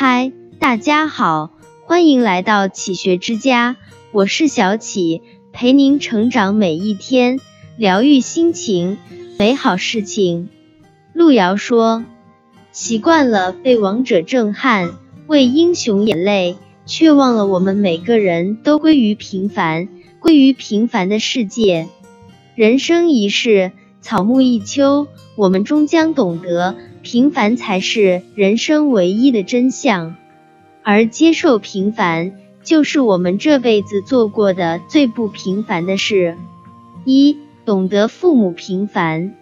嗨，大家好，欢迎来到启学之家，我是小启，陪您成长每一天，疗愈心情，美好事情。路遥说：“习惯了被王者震撼，为英雄眼泪，却忘了我们每个人都归于平凡，归于平凡的世界。人生一世，草木一秋，我们终将懂得。”平凡才是人生唯一的真相，而接受平凡，就是我们这辈子做过的最不平凡的事。一，懂得父母平凡。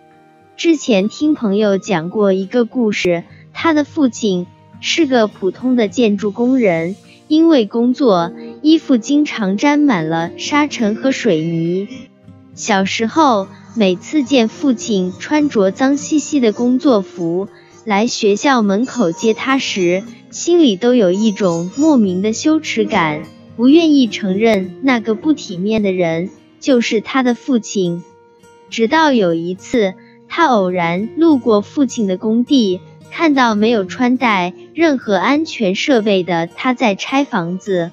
之前听朋友讲过一个故事，他的父亲是个普通的建筑工人，因为工作衣服经常沾满了沙尘和水泥。小时候，每次见父亲穿着脏兮兮的工作服来学校门口接他时，心里都有一种莫名的羞耻感，不愿意承认那个不体面的人就是他的父亲。直到有一次，他偶然路过父亲的工地，看到没有穿戴任何安全设备的他在拆房子，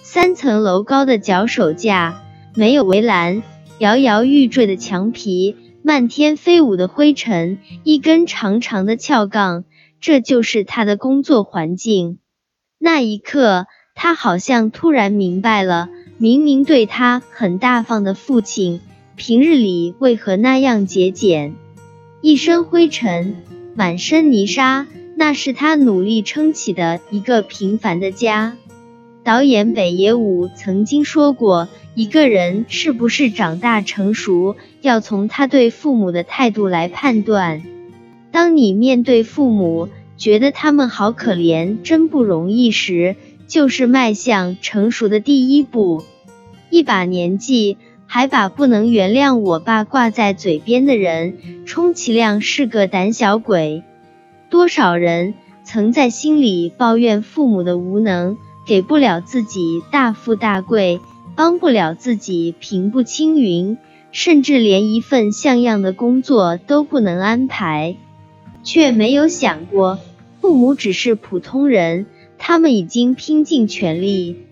三层楼高的脚手架没有围栏。摇摇欲坠的墙皮，漫天飞舞的灰尘，一根长长的撬杠，这就是他的工作环境。那一刻，他好像突然明白了，明明对他很大方的父亲，平日里为何那样节俭？一身灰尘，满身泥沙，那是他努力撑起的一个平凡的家。导演北野武曾经说过。一个人是不是长大成熟，要从他对父母的态度来判断。当你面对父母，觉得他们好可怜，真不容易时，就是迈向成熟的第一步。一把年纪还把不能原谅我爸挂在嘴边的人，充其量是个胆小鬼。多少人曾在心里抱怨父母的无能，给不了自己大富大贵。帮不了自己平步青云，甚至连一份像样的工作都不能安排，却没有想过父母只是普通人，他们已经拼尽全力。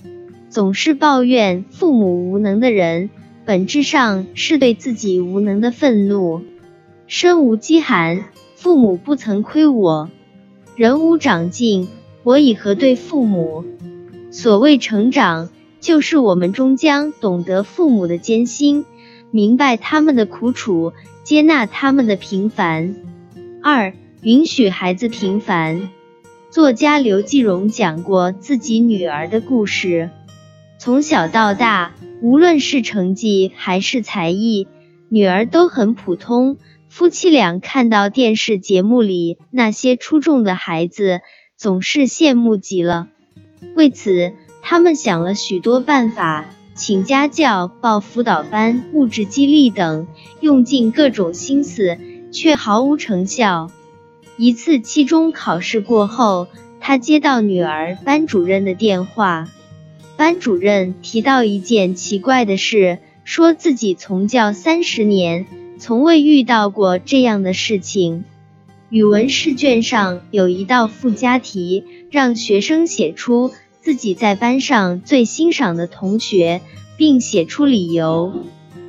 总是抱怨父母无能的人，本质上是对自己无能的愤怒。身无饥寒，父母不曾亏我；人无长进，我以何对父母？所谓成长。就是我们终将懂得父母的艰辛，明白他们的苦楚，接纳他们的平凡。二，允许孩子平凡。作家刘继荣讲过自己女儿的故事。从小到大，无论是成绩还是才艺，女儿都很普通。夫妻俩看到电视节目里那些出众的孩子，总是羡慕极了。为此。他们想了许多办法，请家教、报辅导班、物质激励等，用尽各种心思，却毫无成效。一次期中考试过后，他接到女儿班主任的电话，班主任提到一件奇怪的事，说自己从教三十年，从未遇到过这样的事情。语文试卷上有一道附加题，让学生写出。自己在班上最欣赏的同学，并写出理由。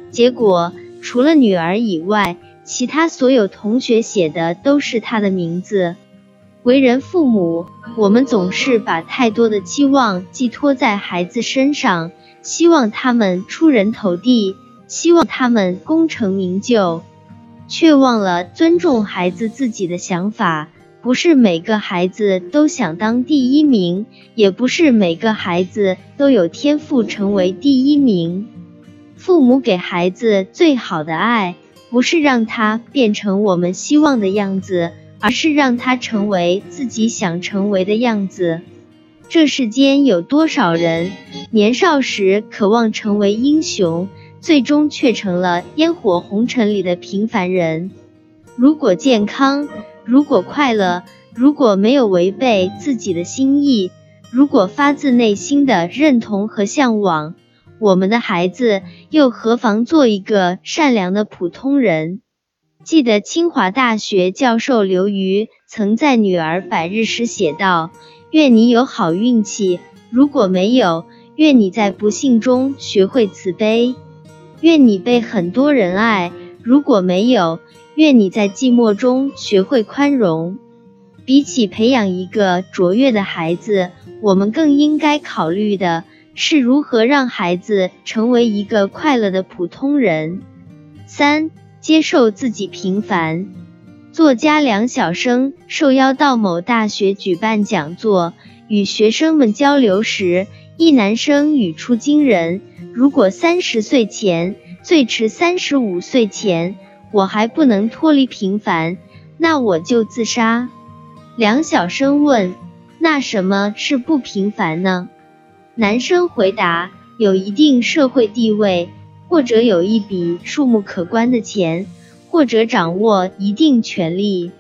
结果，除了女儿以外，其他所有同学写的都是她的名字。为人父母，我们总是把太多的期望寄托在孩子身上，希望他们出人头地，希望他们功成名就，却忘了尊重孩子自己的想法。不是每个孩子都想当第一名，也不是每个孩子都有天赋成为第一名。父母给孩子最好的爱，不是让他变成我们希望的样子，而是让他成为自己想成为的样子。这世间有多少人，年少时渴望成为英雄，最终却成了烟火红尘里的平凡人？如果健康。如果快乐，如果没有违背自己的心意，如果发自内心的认同和向往，我们的孩子又何妨做一个善良的普通人？记得清华大学教授刘瑜曾在女儿百日时写道：“愿你有好运气；如果没有，愿你在不幸中学会慈悲；愿你被很多人爱；如果没有，愿你在寂寞中学会宽容。比起培养一个卓越的孩子，我们更应该考虑的是如何让孩子成为一个快乐的普通人。三、接受自己平凡。作家梁晓声受邀到某大学举办讲座，与学生们交流时，一男生语出惊人：“如果三十岁前，最迟三十五岁前，我还不能脱离平凡，那我就自杀。”梁晓声问。那什么是不平凡呢？男生回答：有一定社会地位，或者有一笔数目可观的钱，或者掌握一定权力。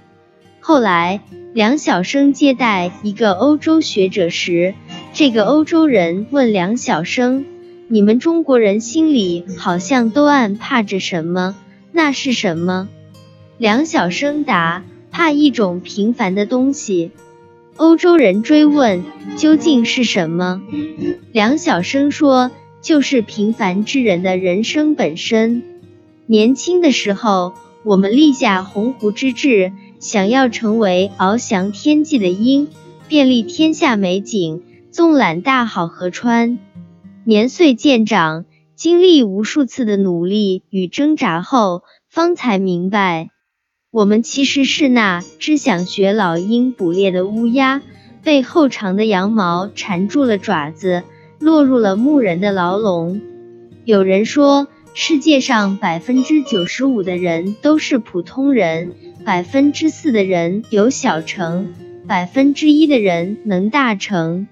后来，梁晓声接待一个欧洲学者时，这个欧洲人问梁晓声：“你们中国人心里好像都暗怕着什么？那是什么？”梁晓声答：“怕一种平凡的东西。”欧洲人追问：“究竟是什么？”梁晓声说：“就是平凡之人的人生本身。年轻的时候，我们立下鸿鹄之志，想要成为翱翔天际的鹰，遍历天下美景，纵览大好河川。年岁渐长，经历无数次的努力与挣扎后，方才明白。”我们其实是那只想学老鹰捕猎的乌鸦，被厚长的羊毛缠住了爪子，落入了牧人的牢笼。有人说，世界上百分之九十五的人都是普通人，百分之四的人有小成，百分之一的人能大成。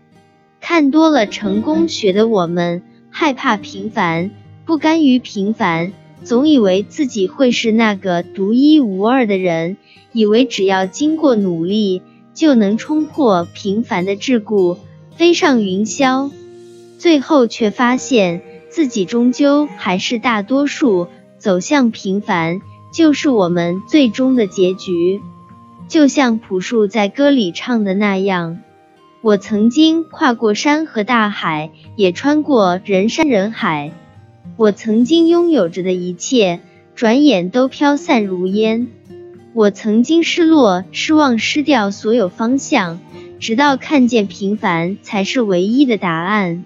看多了成功学的我们，害怕平凡，不甘于平凡。总以为自己会是那个独一无二的人，以为只要经过努力就能冲破平凡的桎梏，飞上云霄。最后却发现自己终究还是大多数，走向平凡就是我们最终的结局。就像朴树在歌里唱的那样：“我曾经跨过山和大海，也穿过人山人海。”我曾经拥有着的一切，转眼都飘散如烟。我曾经失落、失望、失掉所有方向，直到看见平凡才是唯一的答案。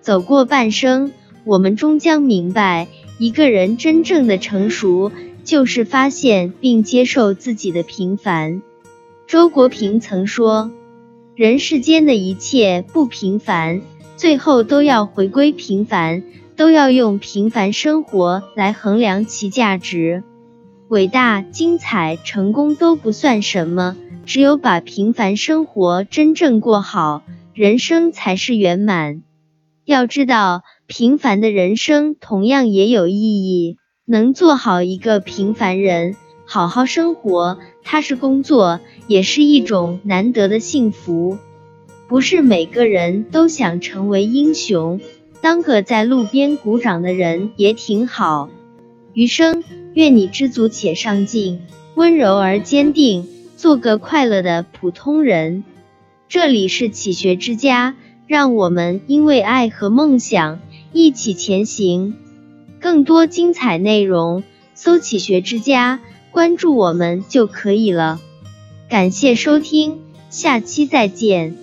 走过半生，我们终将明白，一个人真正的成熟，就是发现并接受自己的平凡。周国平曾说：“人世间的一切不平凡，最后都要回归平凡。”都要用平凡生活来衡量其价值，伟大、精彩、成功都不算什么，只有把平凡生活真正过好，人生才是圆满。要知道，平凡的人生同样也有意义。能做好一个平凡人，好好生活，踏实工作，也是一种难得的幸福。不是每个人都想成为英雄。当个在路边鼓掌的人也挺好。余生，愿你知足且上进，温柔而坚定，做个快乐的普通人。这里是启学之家，让我们因为爱和梦想一起前行。更多精彩内容，搜“启学之家”，关注我们就可以了。感谢收听，下期再见。